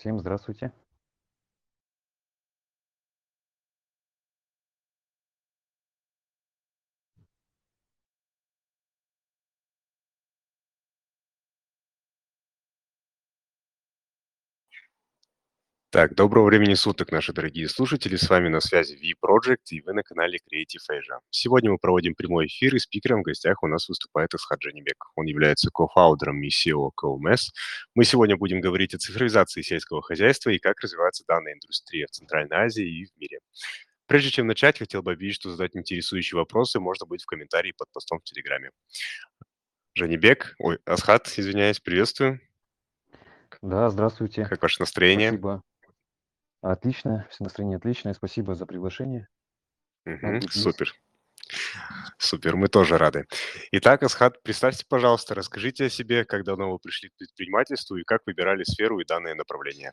Всем здравствуйте. Так, доброго времени суток, наши дорогие слушатели. С вами на связи V-Project, и вы на канале Creative Asia. Сегодня мы проводим прямой эфир, и спикером в гостях у нас выступает Исхат Джанибек. Он является кофаундером и CEO COMS. Мы сегодня будем говорить о цифровизации сельского хозяйства и как развивается данная индустрия в Центральной Азии и в мире. Прежде чем начать, хотел бы объявить, что задать интересующие вопросы можно будет в комментарии под постом в Телеграме. Жанибек, ой, Асхат, извиняюсь, приветствую. Да, здравствуйте. Как ваше настроение? Спасибо. Отлично, все настроение отличное. Спасибо за приглашение. Здесь. супер. Супер, мы тоже рады. Итак, Асхат, представьте, пожалуйста, расскажите о себе, как давно вы пришли к предпринимательству и как выбирали сферу и данное направление.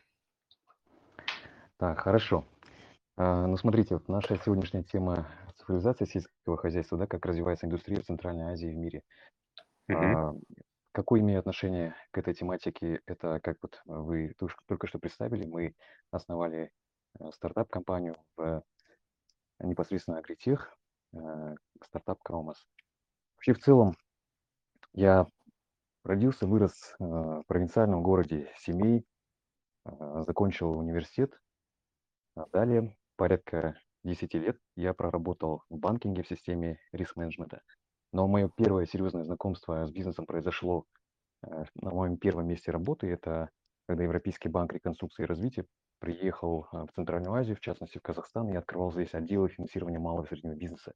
Так, хорошо. А, Ну, смотрите, вот наша сегодняшняя тема цифровизация сельского хозяйства, да, как развивается индустрия в Центральной Азии и в мире. Мгм, А, Какое имею отношение к этой тематике? Это, как вот вы только что представили, мы основали э, стартап-компанию в непосредственно агритех, э, стартап Кромас. Вообще, в целом, я родился, вырос э, в провинциальном городе Семей, закончил университет. А Далее, порядка 10 лет я проработал в банкинге в системе риск-менеджмента. Но мое первое серьезное знакомство с бизнесом произошло э, на моем первом месте работы. Это когда Европейский банк реконструкции и развития приехал э, в Центральную Азию, в частности в Казахстан, и открывал здесь отделы финансирования малого и среднего бизнеса.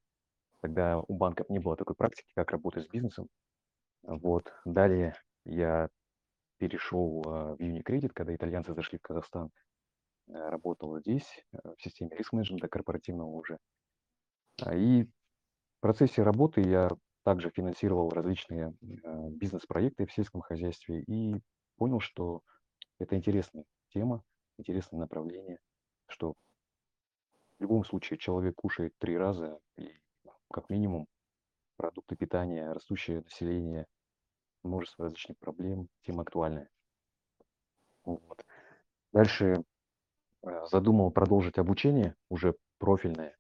Тогда у банков не было такой практики, как работать с бизнесом. Вот. Далее я перешел э, в Unicredit, когда итальянцы зашли в Казахстан, э, работал здесь, э, в системе риск-менеджмента корпоративного уже. А, И в процессе работы я также финансировал различные э, бизнес-проекты в сельском хозяйстве и понял, что это интересная тема, интересное направление, что в любом случае человек кушает три раза и как минимум продукты питания, растущее население, множество различных проблем, тема актуальная. Вот. Дальше э, задумал продолжить обучение, уже профильное.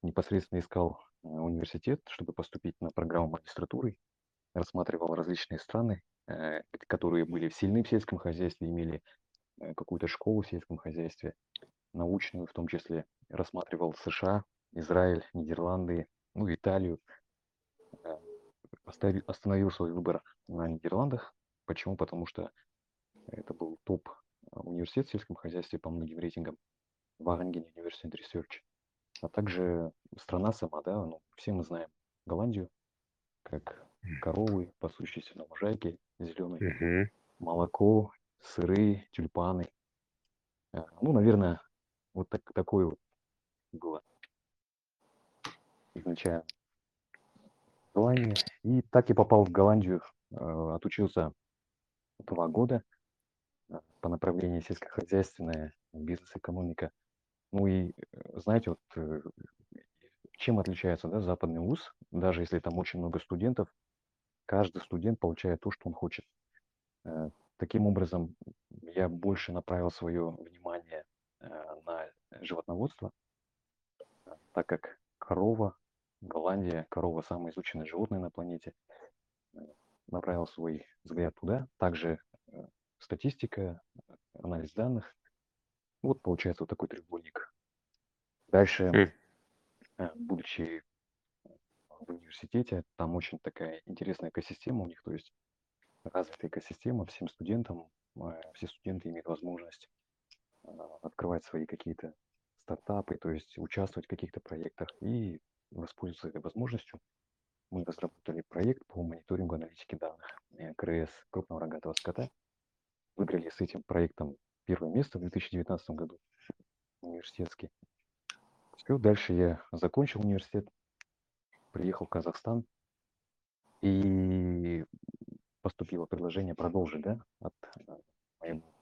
Непосредственно искал университет, чтобы поступить на программу магистратуры. Рассматривал различные страны, э, которые были сильны в сельском хозяйстве, имели э, какую-то школу в сельском хозяйстве, научную в том числе. Рассматривал США, Израиль, Нидерланды, ну, Италию. Э, Остановил свой выбор на Нидерландах. Почему? Потому что это был топ э, университет в сельском хозяйстве по многим рейтингам. Wageningen University Research. А также страна сама, да, ну, все мы знаем Голландию, как коровы, пасущиеся на лужайке, зеленые, мгм. молоко, сыры, тюльпаны. А, Ну, наверное, вот так, такое вот было изначально желание. И так я попал в Голландию, э, отучился два года э, по направлению сельскохозяйственная, бизнес-экономика. Ну и, э, знаете, вот э, чем отличается да, западный вуз, даже если там очень много студентов, каждый студент получает то, что он хочет. Э, Таким образом, я больше направил свое внимание на животноводство, так как корова, Голландия, корова самое изученное животное на планете, направил свой взгляд туда. Также статистика, анализ данных. Вот получается вот такой треугольник. Дальше, э, будучи в университете, там очень такая интересная экосистема у них, то есть развитая экосистема всем студентам, э, все студенты имеют возможность э, открывать свои какие-то стартапы, то есть участвовать в каких-то проектах и воспользоваться этой возможностью. Мы разработали проект по мониторингу аналитики данных КРС крупного рогатого скота. Выиграли с этим проектом первое место в 2019 году университетский. Все, дальше я закончил университет, приехал в Казахстан и поступило предложение продолжить, да, от э, моего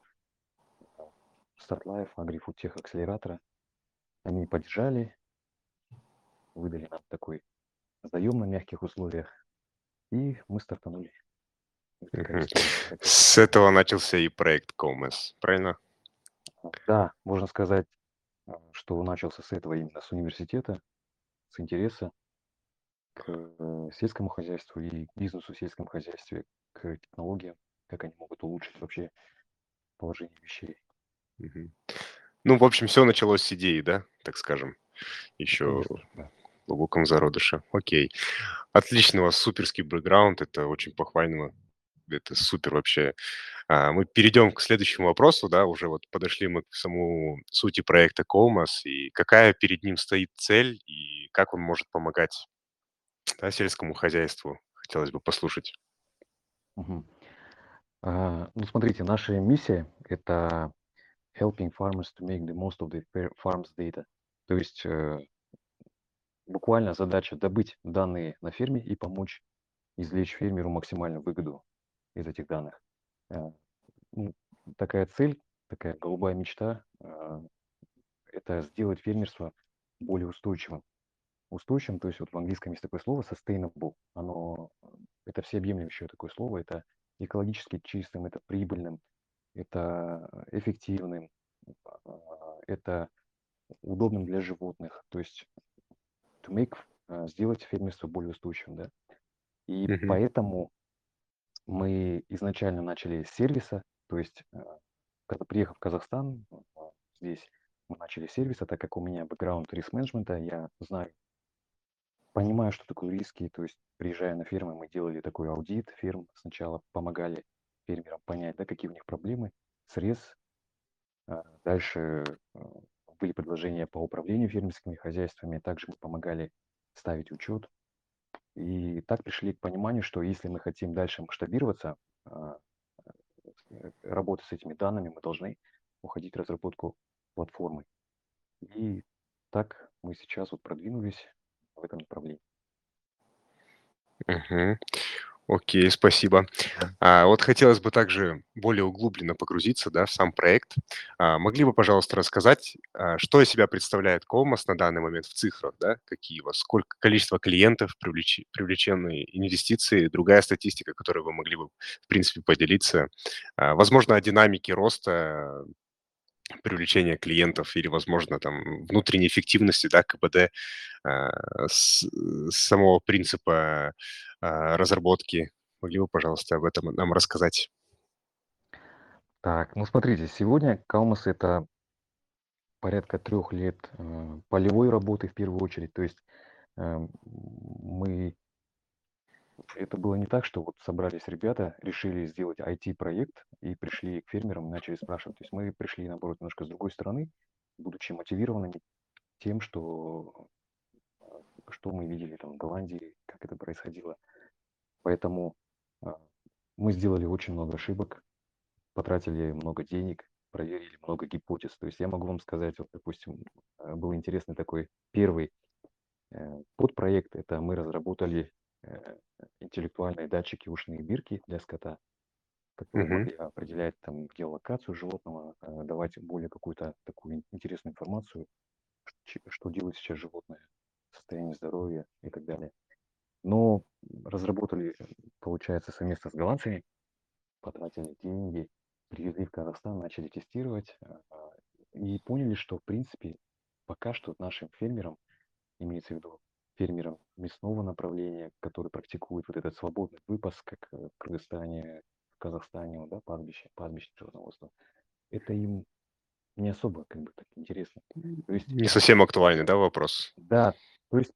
StartLife, AgriFood Tech акселератора. Они поддержали, выдали нам такой заем на мягких условиях, и мы стартанули. С этого начался и проект COMES, правильно? Да, можно сказать, а, что начался с этого именно, с университета, с интереса к э, сельскому хозяйству и бизнесу в сельском хозяйстве, к технологиям, как они могут улучшить вообще положение вещей. Ну, в общем, все началось с идеи, да, так скажем, еще да. в глубоком зародыше. Окей. Вас суперский бэкграунд, это очень похвально. Это супер вообще. А, мы перейдем к следующему вопросу, да, уже вот подошли мы к самому сути проекта Comas, и какая перед ним стоит цель, и как он может помогать, да, сельскому хозяйству. Хотелось бы послушать. Мгм. А, ну, смотрите, наша миссия- это helping farmers to make the most of the farms data. То есть, э, буквально задача добыть данные на ферме и помочь извлечь фермеру максимальную выгоду из этих данных. Э, ну, такая цель, такая голубая мечта, а, это сделать фермерство более устойчивым. Устойчивым, то есть вот в английском есть такое слово sustainable. Оно, э, это всеобъемлющее такое слово. Это экологически чистым, это прибыльным, это эффективным, а, это удобным для животных. То есть to make, а, сделать фермерство более устойчивым, да. И Мгм. поэтому мы изначально начали с сервиса, то есть, а, когда приехав в Казахстан, а, здесь мы начали с сервиса, так как у меня бэкграунд риск-менеджмента, я знаю, понимаю, что такое риски. То есть, приезжая на фермы, мы делали такой аудит ферм, сначала помогали фермерам понять, да, какие у них проблемы, срез. А, дальше, были предложения по управлению фермерскими хозяйствами, также мы помогали ставить учет. И так пришли к пониманию, что если мы хотим дальше масштабироваться, а, э, работать с этими данными, мы должны уходить в разработку платформы. И так мы сейчас вот продвинулись в этом направлении. Мгм. Окей, спасибо. А, вот хотелось бы также более углубленно погрузиться, да, в сам проект. А, могли бы, пожалуйста, рассказать, а, что из себя представляет Комос на данный момент в цифрах, да? Какие у вас, сколько количество клиентов, привлечи привлеченные инвестиции, другая статистика, которой вы могли бы, в принципе, поделиться. А, возможно, о динамике роста, привлечения клиентов или, возможно, там внутренней эффективности, да, КПД, а, с самого принципа, а, разработки. Могли бы, пожалуйста, об этом нам рассказать? Так, ну смотрите, сегодня Калмас- это порядка трех лет, э, полевой работы в первую очередь. То есть, эм, мы это было не так, что вот собрались ребята, решили сделать IT-проект и пришли к фермерам и начали спрашивать. То есть мы пришли, наоборот, немножко с другой стороны, будучи мотивированными тем, что, э, что мы видели там в Голландии, как это происходило. Поэтому, а, мы сделали очень много ошибок, потратили много денег, проверили много гипотез. То есть я могу вам сказать, вот, допустим, э, был интересный такой первый, э, подпроект. Это мы разработали, интеллектуальные датчики ушные бирки для скота, которые Мгм. могли определять там геолокацию животного, э, давать более какую-то такую ин интересную информацию, что делает сейчас животное, состояние здоровья и так далее. Но разработали, э, получается, совместно с голландцами, потратили деньги, привезли в Казахстан, начали тестировать, а, и поняли, что, в принципе, пока что нашим фермерам, имеется в виду фермерам мясного направления, которые практикуют вот этот свободный выпас, как э, в Кыргызстане, в Казахстане, вот, да, пастбище, пастбище животноводства, это им не особо как бы так интересно. То есть Не совсем актуальный, да, вопрос? Да, то есть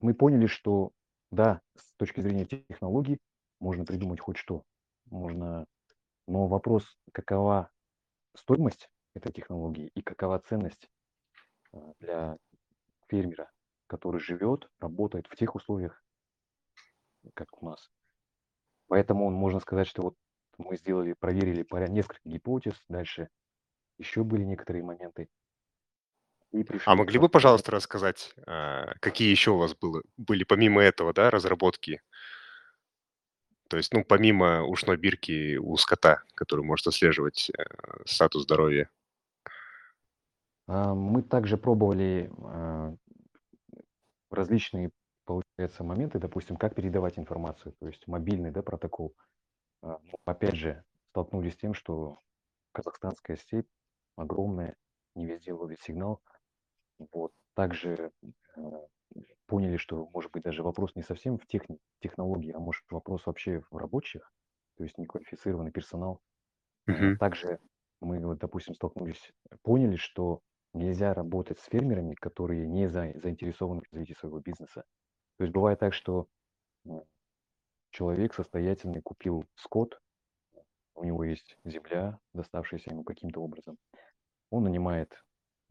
мы поняли, что да, с точки зрения технологий можно придумать хоть что. Можно но вопрос, какова стоимость этой технологии и какова ценность, а, для фермера, который живет, работает в тех условиях, как у нас. Поэтому можно сказать, что вот мы сделали, проверили поря несколько гипотез, дальше еще были некоторые моменты и А пришли могли бы, пожалуйста, рассказать, а, какие еще у вас было были помимо этого, да, разработки? То есть, ну, помимо ушной бирки у скота, который может отслеживать, э, статус здоровья. А, мы также пробовали, а, различные, получается, моменты, допустим, как передавать информацию, то есть мобильный, да, протокол. А, но опять же, столкнулись с тем, что казахстанская сеть, огромная, не везде ловит сигнал. Вот. Также э, поняли, что, может быть, даже вопрос не совсем в техни- технологии, а может вопрос вообще в рабочих, то есть неквалифицированный персонал. Мгм. Также мы, вот, допустим, столкнулись, поняли, что нельзя работать с фермерами, которые не за- заинтересованы в развитии своего бизнеса. То есть бывает так, что м, человек состоятельный купил скот, у него есть земля, доставшаяся ему каким-то образом. Он нанимает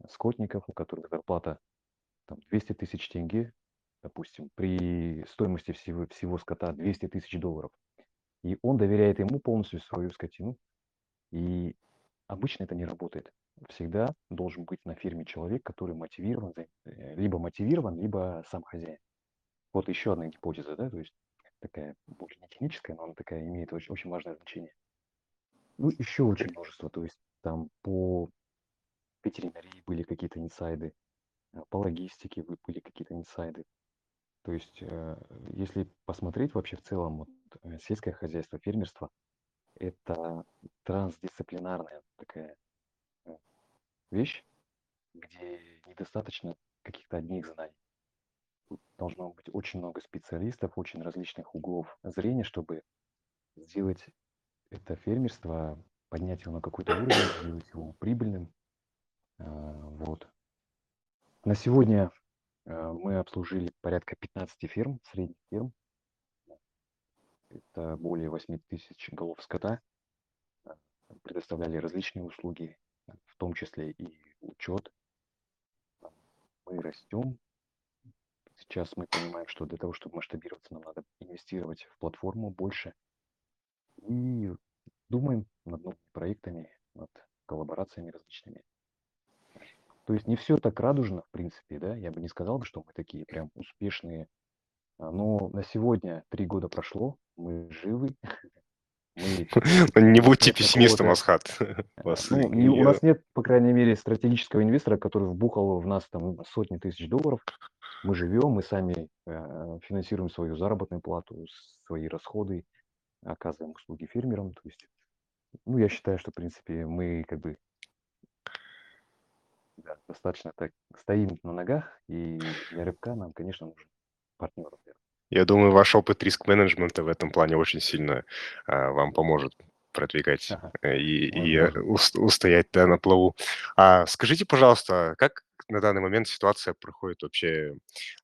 скотников, у которых зарплата там 200 тысяч тенге, допустим, при стоимости всего, всего скота 200 тысяч долларов. И он доверяет ему полностью свою скотину. И обычно это не работает. Всегда должен быть на ферме человек, который мотивирован, э, либо мотивирован, либо сам хозяин. Вот еще одна гипотеза, да, то есть такая больше не техническая, но она такая имеет очень, очень важное значение. Ну, еще очень множество, то есть там по ветеринарии были какие-то инсайды, э, по логистике были какие-то инсайды. То есть, э, если посмотреть вообще в целом вот, сельское хозяйство, фермерство, это трансдисциплинарная такая вещь, где недостаточно каких-то одних знаний. Должно быть очень много специалистов, очень различных углов зрения, чтобы сделать это фермерство, поднять его на какой-то уровень, сделать его прибыльным. А, Вот. На сегодня э, мы обслужили порядка 15 ферм, средних ферм. Это более 8 тысяч голов скота. А, Предоставляли различные услуги, э, том числе и учет. Мы растем. Сейчас мы понимаем, что для того, чтобы масштабироваться, нам надо инвестировать в платформу больше. И думаем над новыми проектами, над коллаборациями различными. То есть не все так радужно, в принципе, да, я бы не сказал, что мы такие прям успешные. А, Но на сегодня три года прошло, мы живы, Не у нас будьте пессимистом, Асхат. ну, не- у нас нет, по крайней мере, стратегического инвестора, который вбухал в нас там сотни тысяч долларов. Мы живем, мы сами э, финансируем свою заработную плату, свои расходы, оказываем услуги фермерам. То есть, ну, я считаю, что, в принципе, мы как бы да, достаточно так стоим на ногах, и для рыбка нам, конечно, нужен партнер. Я думаю, ваш опыт риск-менеджмента в этом плане очень сильно а, вам поможет продвигать Ага, э, и, и, э, устоять да, на плаву. А скажите, пожалуйста, как на данный момент ситуация проходит вообще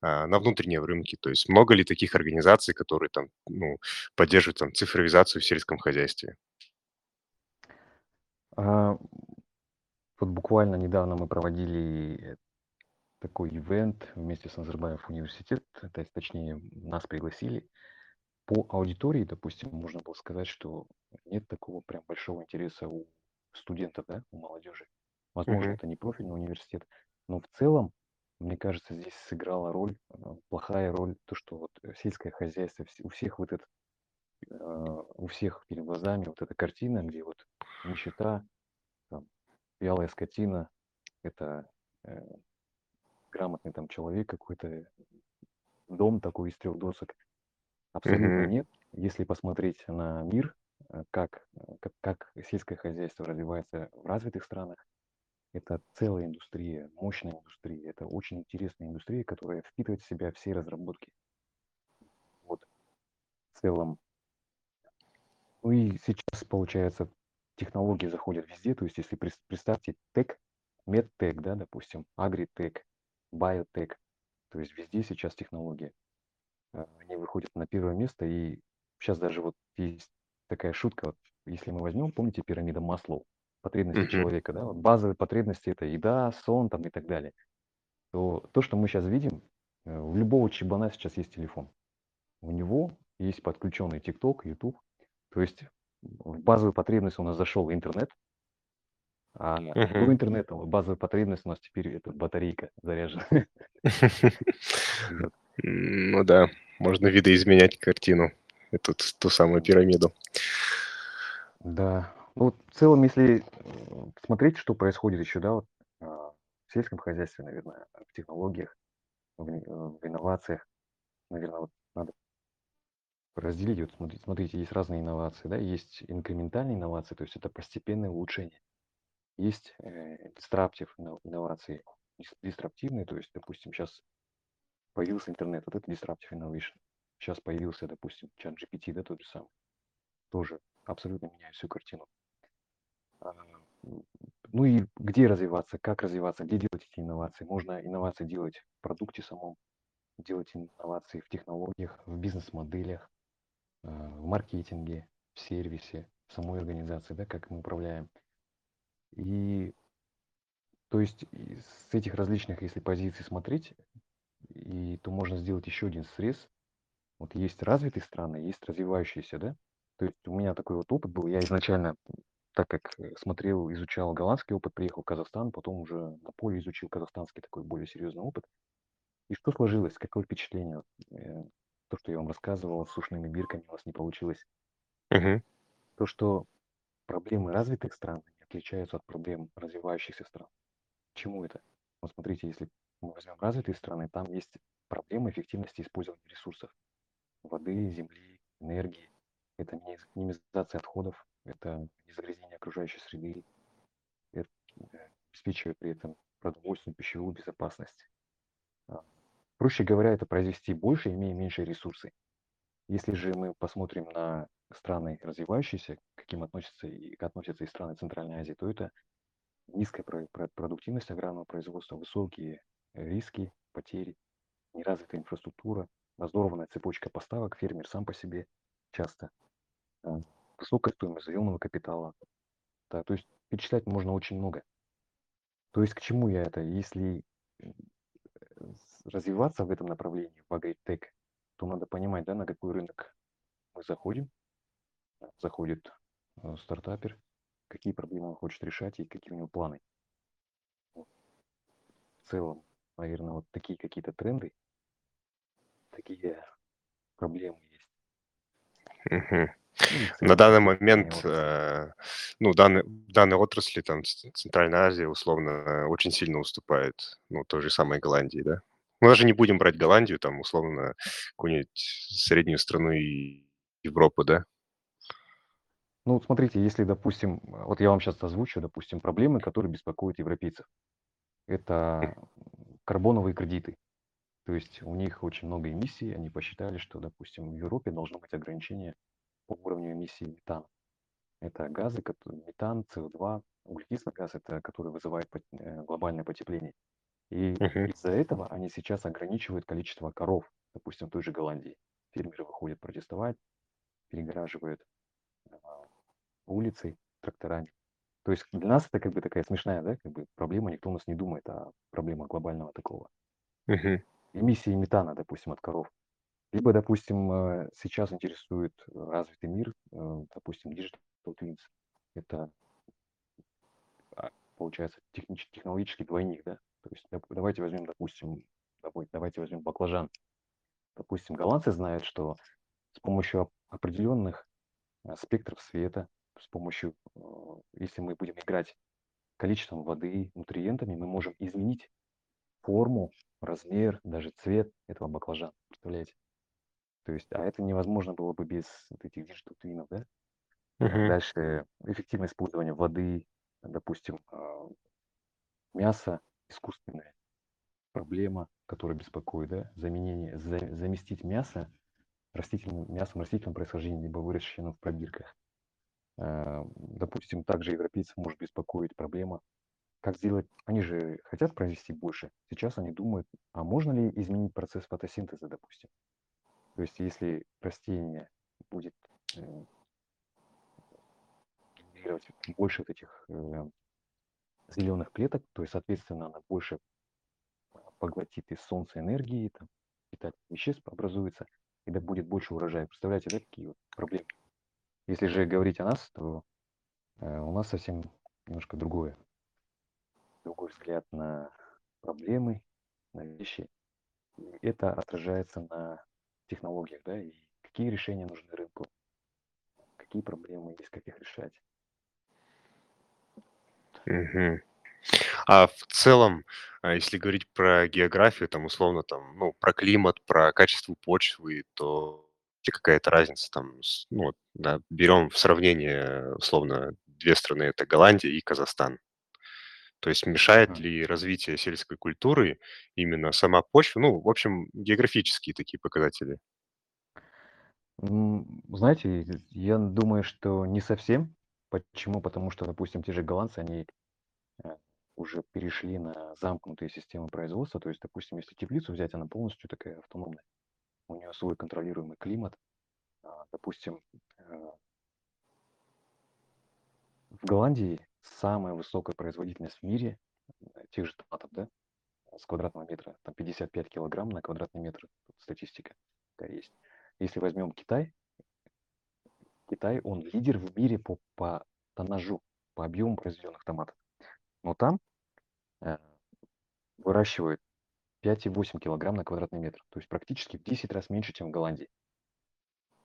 а, на внутреннем рынке? То есть много ли таких организаций, которые там, ну, поддерживают там, цифровизацию в сельском хозяйстве? А, вот буквально недавно мы проводили такой ивент вместе с Назарбаев университет, то есть, точнее, нас пригласили. По аудитории, допустим, можно было сказать, что нет такого прям большого интереса у студентов, да, у молодежи. Возможно, Мгм. это не профильный университет, но в целом, мне кажется, здесь сыграла роль, э, плохая роль, то, что вот сельское хозяйство, у всех вот это, э, у всех перед глазами вот эта картина, где вот нищета, там, вялая скотина, это э, грамотный там человек какой-то, дом такой из трех досок. Абсолютно Мгм. нет. Если посмотреть на мир, э, как, э, как, как сельское хозяйство развивается в развитых странах, это целая индустрия, мощная индустрия. Это очень интересная индустрия, которая впитывает в себя все разработки. Вот в целом. Ну и сейчас, получается, технологии заходят везде. То есть, если представьте тег, медтег, да, допустим, агритег, биотег, то есть везде сейчас технологии. э, они выходят на первое место. И сейчас даже вот есть такая шутка, вот, если мы возьмем, помните пирамида Маслоу, потребности Мгм. человека, да, вот базовые потребности это еда, сон там и так далее, то то, что мы сейчас видим, э, у любого чебана сейчас есть телефон. У него есть подключенный ТикТок, YouTube. То есть в базовую потребность у нас зашел интернет, а интернета вот базовая потребность у нас теперь это батарейка заряжена. Ну да, можно видоизменять картину, эту ту самую пирамиду. Да. Ну, вот в целом, если смотреть, что происходит еще, да, вот, а, в сельском хозяйстве, наверное, в технологиях, в, в инновациях, наверное, вот надо разделить. Вот смотрите, смотрите, есть разные инновации, да, есть инкрементальные инновации, то есть это постепенное улучшение. Есть э, инно- инновации, дис- диструктивные, то есть, допустим, сейчас появился интернет, вот это disruptive innovation. Сейчас появился, допустим, чат GPT, да, тот же самый, тоже абсолютно меняет всю картину. А, Ну и где развиваться, как развиваться, где делать эти инновации? Можно инновации делать в продукте самом, делать инновации в технологиях, в бизнес-моделях, а, в маркетинге, в сервисе, в самой организации, да, как мы управляем. И то есть с этих различных, если позиций смотреть, и то можно сделать еще один срез. Вот есть развитые страны, есть развивающиеся, да? То есть у меня такой вот опыт был. Я изначально, так как э, смотрел, изучал голландский опыт, приехал в Казахстан, потом уже на поле изучил казахстанский такой более серьезный опыт. И что сложилось? Какое впечатление? Э, То, что я вам рассказывал, с ушными бирками у вас не получилось. Мгм. То, что проблемы развитых стран отличаются от проблем развивающихся стран. Чему это? Вот смотрите, если мы возьмем развитые страны, там есть проблемы эффективности использования ресурсов. Воды, земли, энергии. Это минимизация отходов, это незагрязнение окружающей среды, это э, обеспечивает при этом продовольственную, пищевую безопасность. А, Проще говоря, это произвести больше, имея меньшие ресурсы. Если же мы посмотрим на страны развивающиеся, к каким относятся и относятся и страны Центральной Азии, то это низкая про- про- продуктивность аграрного производства, высокие э, риски, потери, неразвитая инфраструктура, разорванная цепочка поставок, фермер сам по себе часто, а, высокая стоимость заемного капитала. Да, то есть перечислять можно очень много. То есть к чему я это? Если э, развиваться в этом направлении, в агритек, то надо понимать, да, на какой рынок мы заходим, заходит э, стартапер, какие проблемы он хочет решать и какие у него планы. В целом, наверное, вот такие какие-то тренды, такие проблемы есть. Ну На данный момент, э, ну, данной данной отрасли, там, Центральная Азия, условно, очень сильно уступает, ну, той же самой Голландии, да? Мы даже не будем брать Голландию, там, условно, какую-нибудь среднюю страну и Европы, да? Ну, вот смотрите, если, допустим, э, вот я вам сейчас озвучу, допустим, проблемы, которые беспокоят европейцев. Это м, карбоновые кредиты. То есть у них очень много эмиссий, они посчитали, что, допустим, в Европе должно быть ограничение по уровню эмиссии метана. Это газы, метан, СО2, углекислый газ, это который вызывает э, глобальное потепление. И Мгм. из-за этого они сейчас ограничивают количество коров, допустим, в той же Голландии. Фермеры выходят протестовать, перегораживают улицы тракторами. То есть для нас это как бы такая смешная, да, как бы проблема, никто у нас не думает о проблемах глобального такого. Мгм. Эмиссии метана, допустим, от коров. Либо, допустим, э, сейчас интересует развитый мир, э, допустим, Digital Twins. Это, а, получается, технич- технологический двойник, да? То есть давайте возьмем, допустим, давай- давайте возьмем баклажан. Допустим, голландцы знают, что с помощью оп- определенных э, спектров света, с помощью, э, если мы будем играть количеством воды, нутриентами, мы можем изменить форму, размер, даже цвет этого баклажана. Представляете? То есть, а это невозможно было бы без вот этих digital twin ов, да? Мгм. Дальше эффективное использование воды, допустим, а, мясо искусственное, проблема, которая беспокоит, да? Заменение, за- заместить мясо растительным мясом растительного происхождения, либо выращенным в пробирках. А, Допустим, также европейцев может беспокоить проблема, как сделать, они же хотят произвести больше. Сейчас они думают, а можно ли изменить процесс фотосинтеза, допустим. То есть если растение будет э, генерировать больше вот этих э, зеленых клеток, то есть, соответственно, она больше поглотит из солнца энергии, там, питательных веществ образуется, и да будет больше урожая. Представляете, да, какие вот проблемы? Если же говорить о нас, то э, у нас совсем немножко другое, другой взгляд на проблемы, на вещи. И это отражается на технологиях, да, и какие решения нужны рынку, какие проблемы есть, как их решать. Мгм. А в целом, а, если говорить про географию, там, условно, там, ну, про климат, про качество почвы, то ли какая-то разница там, с ну, вот, да, берем в сравнение, условно, 2 страны- это Голландия и Казахстан. То есть мешает ли развитие сельской культуры именно сама почва? Ну, в общем, географические такие показатели. М, знаете, я думаю, что не совсем. Почему? Потому что, допустим, те же голландцы, они, э, уже перешли на замкнутые системы производства. То есть, допустим, если теплицу взять, она полностью такая автономная. У нее свой контролируемый климат. А, допустим, э в Голландии самая высокая производительность в мире, э, тех же томатов, да, с квадратного метра, там 55 килограмм на квадратный метр. Тут статистика такая есть. Если возьмем Китай Китай, он лидер в мире по по тоннажу, по объему произведенных томатов. Но там, э, выращивают 5,8 килограмм на квадратный метр, то есть практически в 10 раз меньше, чем в Голландии.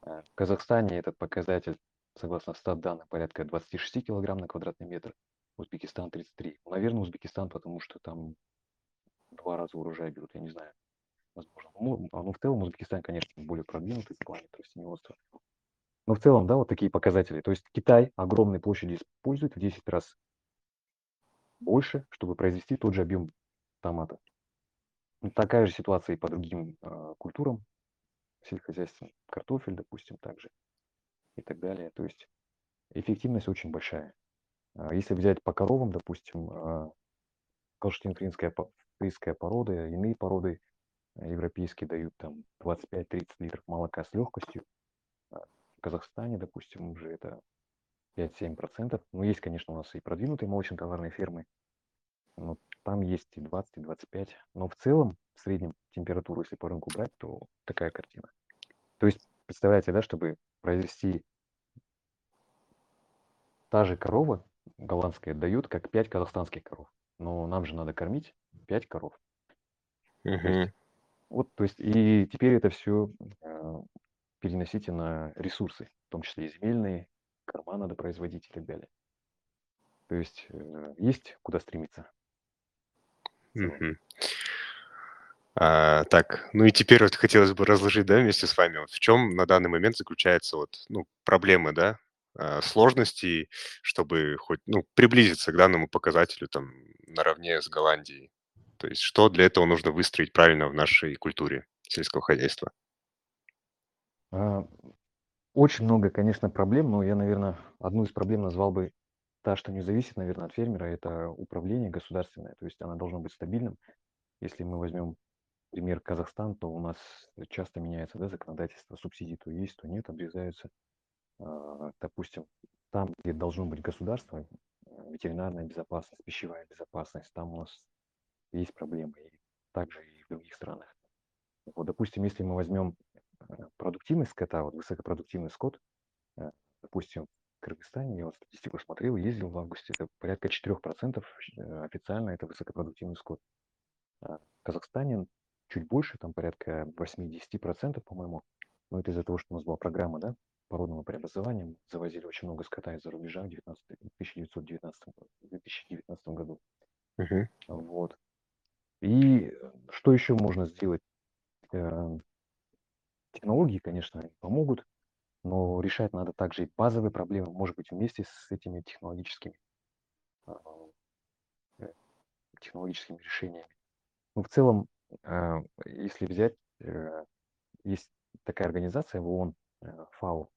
Э, в Казахстане этот показатель, согласно статданным, порядка 26 килограмм на квадратный метр, Узбекистан 33. Наверно, Узбекистан, потому что там 2 раза урожай берут, я не знаю. Возможно. Ну, а, ну, в целом Узбекистан, конечно, более продвинутый в плане растениеводства. Но в целом, да, вот такие показатели. То есть Китай огромные площади использует в 10 раз больше, чтобы произвести тот же объем томатов. Ну, такая же ситуация и по другим, а, культурам сельскохозяйственным. Картофель, допустим, также и так далее. То есть эффективность очень большая. А если взять по коровам, допустим, а, фризская порода, иные породы, э, европейские дают там 25-30 литров молока с легкостью. В Казахстане, допустим, уже это 5-7 Но есть, конечно, у нас и продвинутые молочно-товарные фермы. Но там есть и 20, и 25. Но в целом, в среднем температуру, если по рынку брать, то такая картина. То есть представляете, да, чтобы произвести та же корова голландская дает, как 5 казахстанских коров. Но нам же надо кормить 5 коров. То есть вот, то есть и теперь это все а, переносите на ресурсы, в том числе и земельные, корма надо производить и так далее. То есть, э, есть куда стремиться. Мгм. А, так, ну и теперь вот хотелось бы разложить, да, вместе с вами, вот в чем на данный момент заключается вот, ну, проблемы, да, а, сложности, чтобы хоть, ну, приблизиться к данному показателю там наравне с Голландией. То есть что для этого нужно выстроить правильно в нашей культуре сельского хозяйства? А, очень много, конечно, проблем, но я, наверно, одну из проблем назвал бы та, что не зависит, наверно, от фермера- это управление государственное. То есть оно должно быть стабильным. Если мы возьмем пример Казахстан, то у нас часто меняется, да, законодательство, субсидии то есть, то нет, обрезаются. А, допустим, там, где должно быть государство, ветеринарная безопасность, пищевая безопасность, там у нас есть проблемы, и также и в других странах. Вот, допустим, если мы возьмем, э, продуктивность скота, вот высокопродуктивный скот, э, допустим, Кыргызстане, я вот статистику смотрел, ездил в августе, это порядка 4 э, официально это высокопродуктивный скот. А в Казахстане чуть больше, там порядка 8-10 по-моему. Но это из-за того, что у нас была программа, да, породного преобразования. Мы завозили очень много скота из-за рубежа в 19 1919 в 2019 году. Мгм. Вот. И, э, что еще можно сделать? Э, технологии, конечно, помогут, но решать надо также и базовые проблемы, может быть, вместе с этими технологическими а, э, технологическими решениями. Ну, в целом, а, если взять, э, есть такая организация в ООН, э, FAO,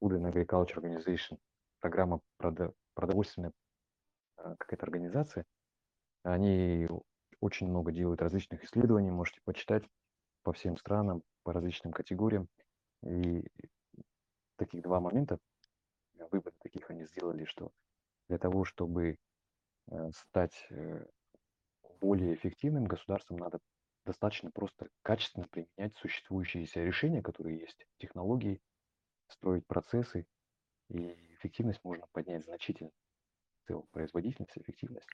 Food and Agriculture Organization, программа продо продовольственная, какая-то организация. Они очень много делают различных исследований, можете почитать по всем странам, по различным категориям. И таких 2 момента, э, выводы таких они сделали, что для того, чтобы, э, стать, э, более эффективным, государствам надо достаточно просто качественно применять существующиеся решения, которые есть, технологии, строить процессы, и эффективность можно поднять значительно. В целом производительность, эффективность.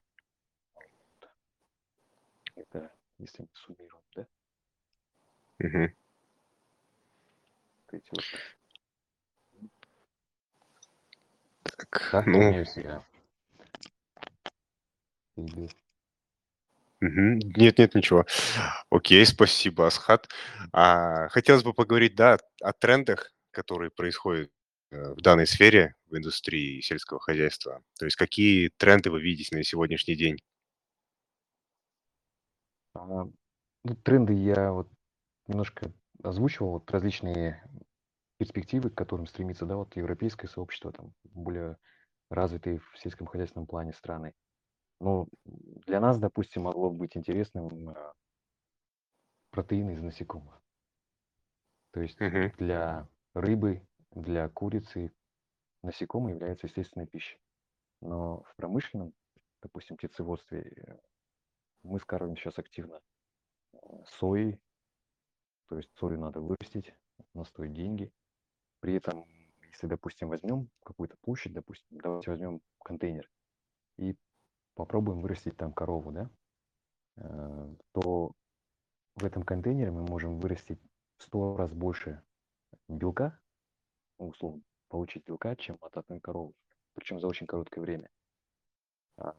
Это если мы суммируем, да? Мгм. Эти вот. Так, Да, ну извиняюсь, я перебил. Мгм. Нет, нет, ничего. Окей, спасибо, Асхат. А, хотелось бы поговорить, да, о трендах, которые происходят, э, в данной сфере. в индустрии сельского хозяйства? То есть какие тренды вы видите на сегодняшний день? А, ну, тренды я вот немножко озвучивал, вот различные перспективы, к которым стремится, да, вот европейское сообщество, там, более развитые в сельском хозяйственном плане страны. Но для нас, допустим, могло быть интересным а, протеины из насекомых. То есть Мгм. для рыбы, для курицы насекомые являются естественной пищей. Но в промышленном, допустим, птицеводстве э, мы скармливаем сейчас активно э, сои, то есть сою надо вырастить, она стоит деньги. При этом, если, допустим, возьмем какую-то площадь, допустим, давайте возьмем контейнер и попробуем вырастить там корову, да, э, то в этом контейнере мы можем вырастить в 100 раз больше белка, ну, условно, получить белка, чем от одной коровы, причем за очень короткое время. А,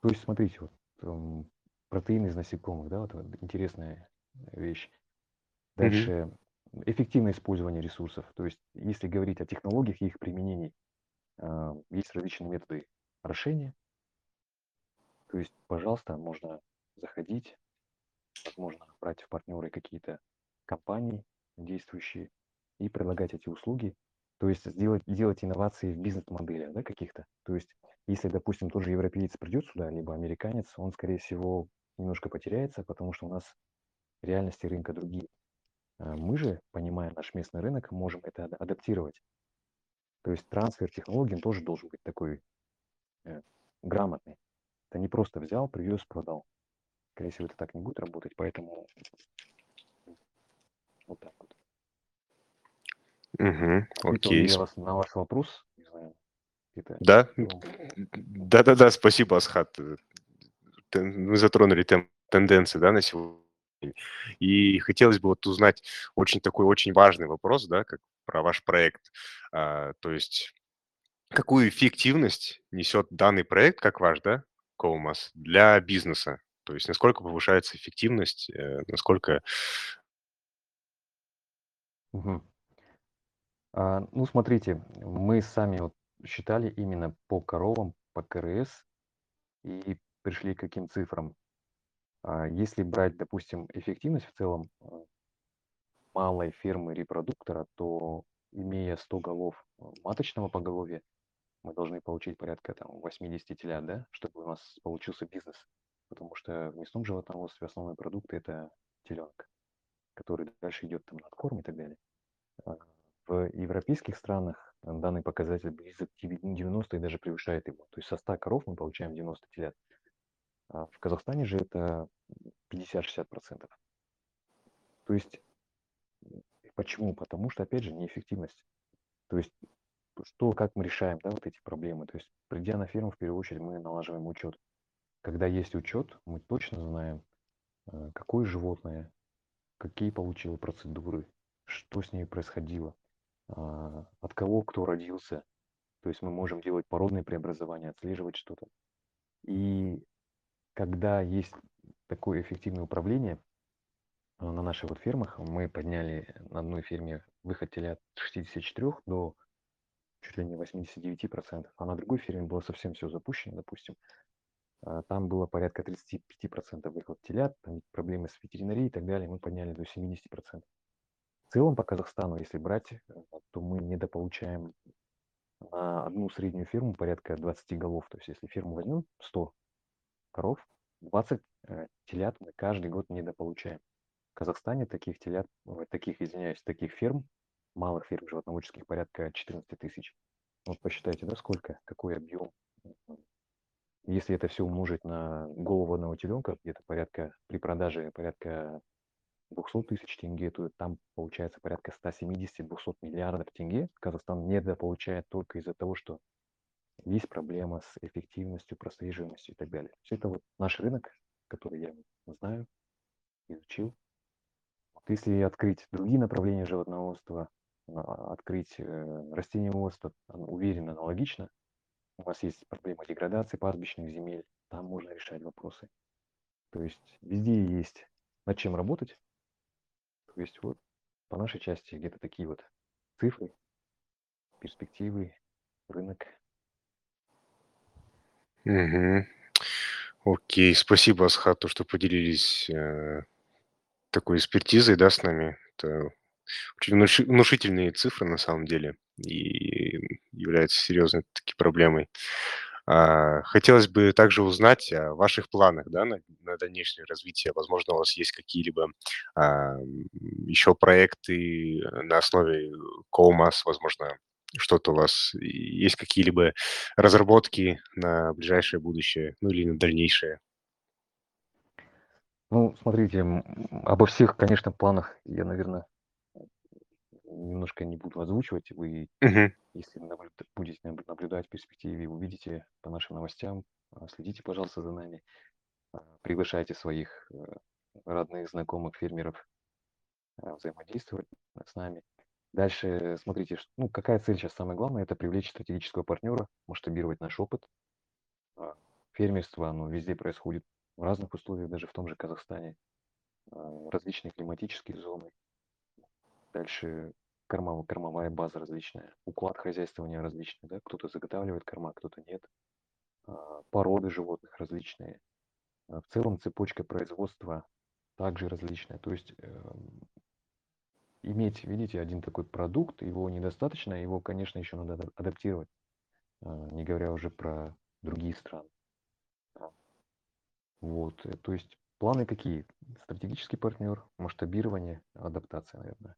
То есть, смотрите, вот эм, протеины из насекомых, да, вот вот интересная вещь. Дальше эффективное использование ресурсов. То есть, если говорить о технологиях и их применении, а, есть различные методы орошения. То есть, пожалуйста, можно заходить, возможно, брать в партнеры какие-то компании действующие и предлагать эти услуги. То есть сделать, делать инновации в бизнес-моделях да, каких-то. То есть если, допустим, тот же европеец придет сюда, либо американец, он, скорее всего, немножко потеряется, потому что у нас реальности рынка другие. А Мы же, понимая наш местный рынок, можем это ад- адаптировать. То есть трансфер технологий тоже должен быть такой э, грамотный. Это не просто взял, привез, продал. Скорее всего, это так не будет работать, поэтому вот так вот. Ли Окей. я вас на ваш вопрос? Не знаю, это Да? Да-да-да, спасибо, Асхат. Э, Мы затронули тем- тенденции, да, на сегодня. И хотелось бы вот узнать очень такой очень важный вопрос, да, как про ваш проект. А, то есть какую эффективность несет данный проект, как ваш, да, Коумас, для бизнеса? То есть насколько повышается эффективность, э, насколько... Мгм. А, ну, смотрите, мы сами вот считали именно по коровам, по КРС и пришли к каким цифрам. А, если брать, допустим, эффективность в целом э, малой фермы репродуктора, то имея 100 голов э, маточного поголовья, мы должны получить порядка там 80 телят, да, чтобы у нас получился бизнес. Потому что в мясном животноводстве основной продукт– это теленок, который дальше идет там на откорм и так далее. А, В европейских странах данный показатель близок к 90 и даже превышает его. То есть со 100 коров мы получаем 90 телят. А в Казахстане же это 50-60%. То есть почему? Потому что, опять же, неэффективность. То есть что, как мы решаем да, вот эти проблемы. То есть придя на ферму, в первую очередь мы налаживаем учет. Когда есть учет, мы точно знаем, э, какое животное, какие получило процедуры, что с ней происходило, а, от кого кто родился, То есть мы можем делать породные преобразования, отслеживать что-то. И когда есть такое эффективное управление а, на наших вот фермах, мы подняли на одной ферме выход телят с 64 до чуть ли не 89%, а на другой ферме было совсем все запущено, допустим. а, Там было порядка 35% выход телят, там проблемы с ветеринарией и так далее, мы подняли до 70%. В целом по Казахстану, если брать, э, то мы недополучаем на одну среднюю ферму порядка 20 голов. То есть если ферму возьмем 100 коров, 20 э, телят мы каждый год недополучаем. В Казахстане таких телят, таких, извиняюсь, таких ферм, малых ферм животноводческих порядка 14 тысяч. Вот посчитайте, да, сколько, какой объем. Если это все умножить на голову одного теленка, где-то порядка, при продаже порядка 200 тысяч тенге, то там получается порядка 170-200 миллиардов тенге. Казахстан недополучает только из-за того, что есть проблема с эффективностью, прослеживаемостью и так далее. Все это вот наш рынок, который я знаю, изучил. Вот если открыть другие направления животноводства, а, открыть э, растениеводство, уверен, аналогично. У вас есть проблема деградации пастбищных земель, там можно решать вопросы. То есть везде есть над чем работать. То есть вот по нашей части где-то такие вот цифры. перспективы, рынок. Мгм. Окей, спасибо, Асхат, то, что поделились, э, такой экспертизой, да, с нами. Это очень внуши внушительные цифры на самом деле и являются серьезной таки проблемой. А, хотелось бы также узнать о ваших планах, да, на на дальнейшее развитие. Возможно, у вас есть какие-либо, ам, еще проекты, на основе CoMAS, возможно, что-то у вас есть какие-либо разработки на ближайшее будущее, ну, или на дальнейшее? Ну, смотрите, обо всех, конечно, планах я, наверно, немножко не буду озвучивать. Вы, Мгм. если наблюд будете наб наблюдать в перспективе, увидите по нашим новостям, а, следите, пожалуйста, за нами, а, приглашайте своих, э, родных, знакомых фермеров, а, взаимодействовать с нами. Дальше смотрите, ну, какая цель щас самая главная- это привлечь стратегического партнера, масштабировать наш опыт. А, фермерство, оно везде происходит в разных условиях, даже в том же Казахстане. А, различные климатические зоны. Дальше корма кормовая база различная, уклад хозяйствования различный, да. Кто-то заготавливает корма, кто-то нет. А, породы животных различные. А, в целом цепочка производства также различная. То есть, эм, иметь, видите, один такой продукт, его недостаточно, его, конечно, еще надо ада адаптировать, а, не говоря уже про другие страны. Вот, э, то есть планы какие? Стратегический партнер, масштабирование, адаптация, наверное.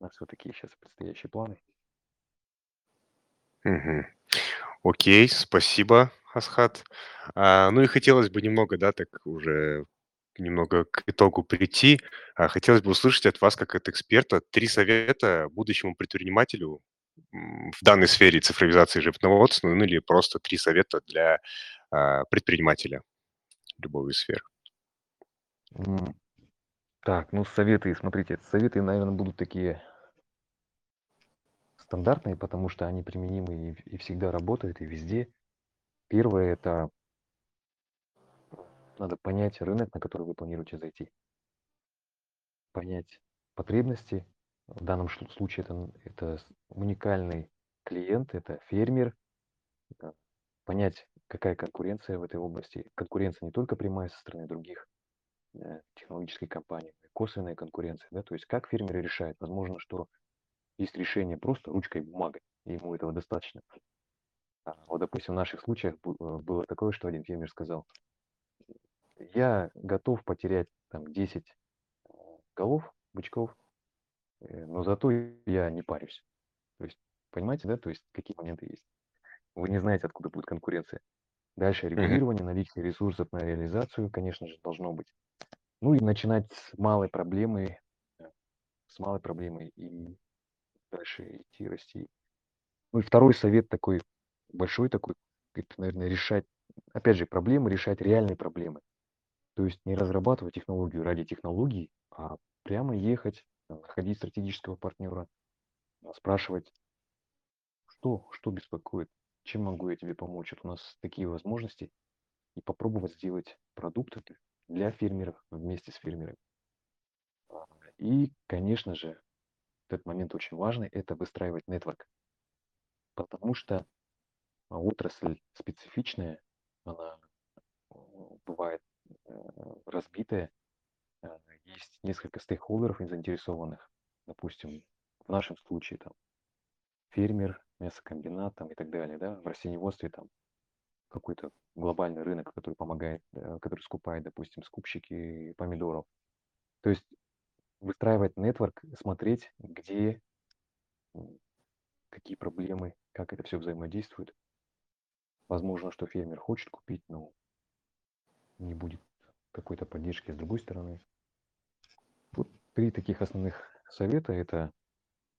У нас вот такие щас предстоящие планы. Мгм. Окей, спасибо, Асхат. А, ну и хотелось бы немного, да, так уже немного к итогу прийти. А, хотелось бы услышать от вас, как от эксперта, 3 совета будущему предпринимателю, в данной сфере цифровизации животноводства, ну или просто 3 совета для, а, предпринимателя любого из сфер. Так, ну, советы, смотрите, советы, наверно, будут такие стандартные, потому что они применимы и и всегда работают, и везде. Первое- это надо понять рынок, на который вы планируете зайти. Понять потребности. В данном случае это это уникальный клиент, это фермер. Понять, какая конкуренция в этой области. Конкуренция не только прямая со стороны других, э, технологических компаний, косвенная конкуренция, да. То есть как фермер решает? Возможно, что есть решение просто ручкой и бумагой, и ему этого достаточно. А, вот, допустим, в наших случаях э, было такое, что один фермер сказал: "Я готов потерять там 10, э, голов, бычков, э, но зато я не парюсь". То есть, понимаете, да, то есть какие моменты есть? Вы не знаете, откуда будет конкуренция. Дальше регулирование, наличие ресурсов на реализацию, конечно же, должно быть. Ну и начинать с малой проблемы, э, с малой проблемы и дальше идти, расти. Ну и 2 совет такой, большой такой, это, наверное, решать, опять же, проблемы, решать реальные проблемы. То есть не разрабатывать технологию ради технологий, а прямо ехать, э, находить стратегического партнера, а, спрашивать что что беспокоит, чем могу я тебе помочь? Вот у нас такие возможности. И попробовать сделать продукт это для фермеров, вместе с фермерами. А, и, конечно же, этот момент очень важный- это выстраивать нетворк. Потому что, отрасль специфичная, она, э, бывает, э, разбитая. А, есть несколько стейкхолдеров и заинтересованных. Допустим, в нашем случае там фермер, мясокомбинат там и так далее, да. В растениеводстве там какой-то глобальный рынок, который помогает, э, который скупает, допустим, скупщики помидоров. То есть выстраивать нетворк, смотреть, где, какие проблемы, как это всё взаимодействует. Возможно, что фермер хочет купить, но не будет какой-то поддержки с другой стороны. Вот 3 таких основных совета- это,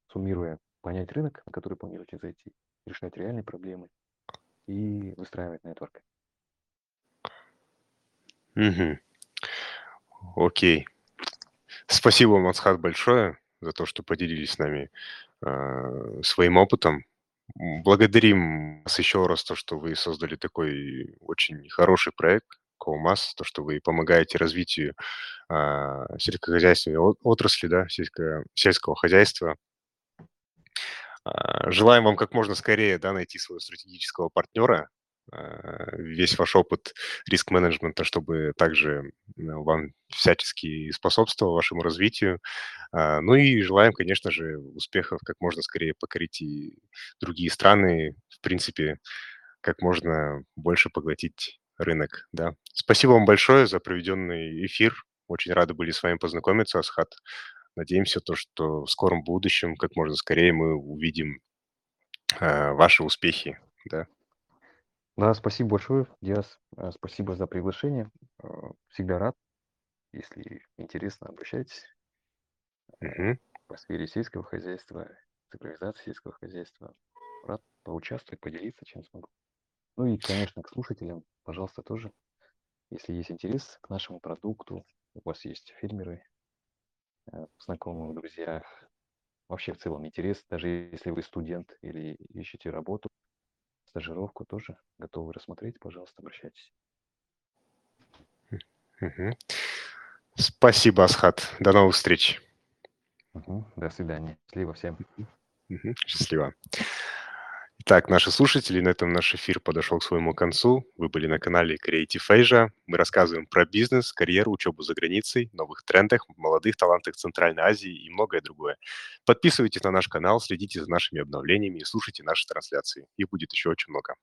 суммируя, понять рынок, на который планируете зайти, решать реальные проблемы и выстраивать нетворк. Мгм. Окей. Спасибо вам, Асхат, большое за то, что поделились с нами, а, своим опытом. Благодарим вас еще раз, то, что вы создали такой очень хороший проект CoMAS, то, что вы помогаете развитию, а, сельскохозяйственной от отрасли, да, сельско сельского хозяйства. А, желаем вам как можно скорее, да, найти своего стратегического партнера. А, весь ваш опыт риск-менеджмента, чтобы также, м, вам всячески способствовал вашему развитию. А, ну и желаем, конечно же, успехов как можно скорее покорить и другие страны, в принципе, как можно больше поглотить рынок, да. Спасибо вам большое за проведенный эфир. Очень рады были с вами познакомиться, Асхат. Надеемся, то, что в скором будущем как можно скорее мы увидим, а, ваши успехи, да. Да, спасибо большое, Диас. А, спасибо за приглашение. А, всегда рад. Если интересно, обращайтесь. Мгм. по сфере сельского хозяйства, цифровизации сельского хозяйства. Рад поучаствовать, поделиться, чем смогу. Ну и, конечно, к слушателям, пожалуйста, тоже, если есть интерес к нашему продукту, у вас есть фермеры, э, знакомые, в друзьях, вообще в целом интерес, даже если вы студент или ищете работу, стажировку, тоже готовы рассмотреть, пожалуйста, обращайтесь. Спасибо, Асхат. До новых встреч. Мгм. До свидания. Счастливо всем. Мгм. Счастливо. Итак, наши слушатели, на этом наш эфир подошел к своему концу. Вы были на канале Creative Asia. Мы рассказываем про бизнес, карьеру, учебу за границей, новых трендах, молодых талантах Центральной Азии и многое другое. Подписывайтесь на наш канал, следите за нашими обновлениями и слушайте наши трансляции. Их будет еще очень много.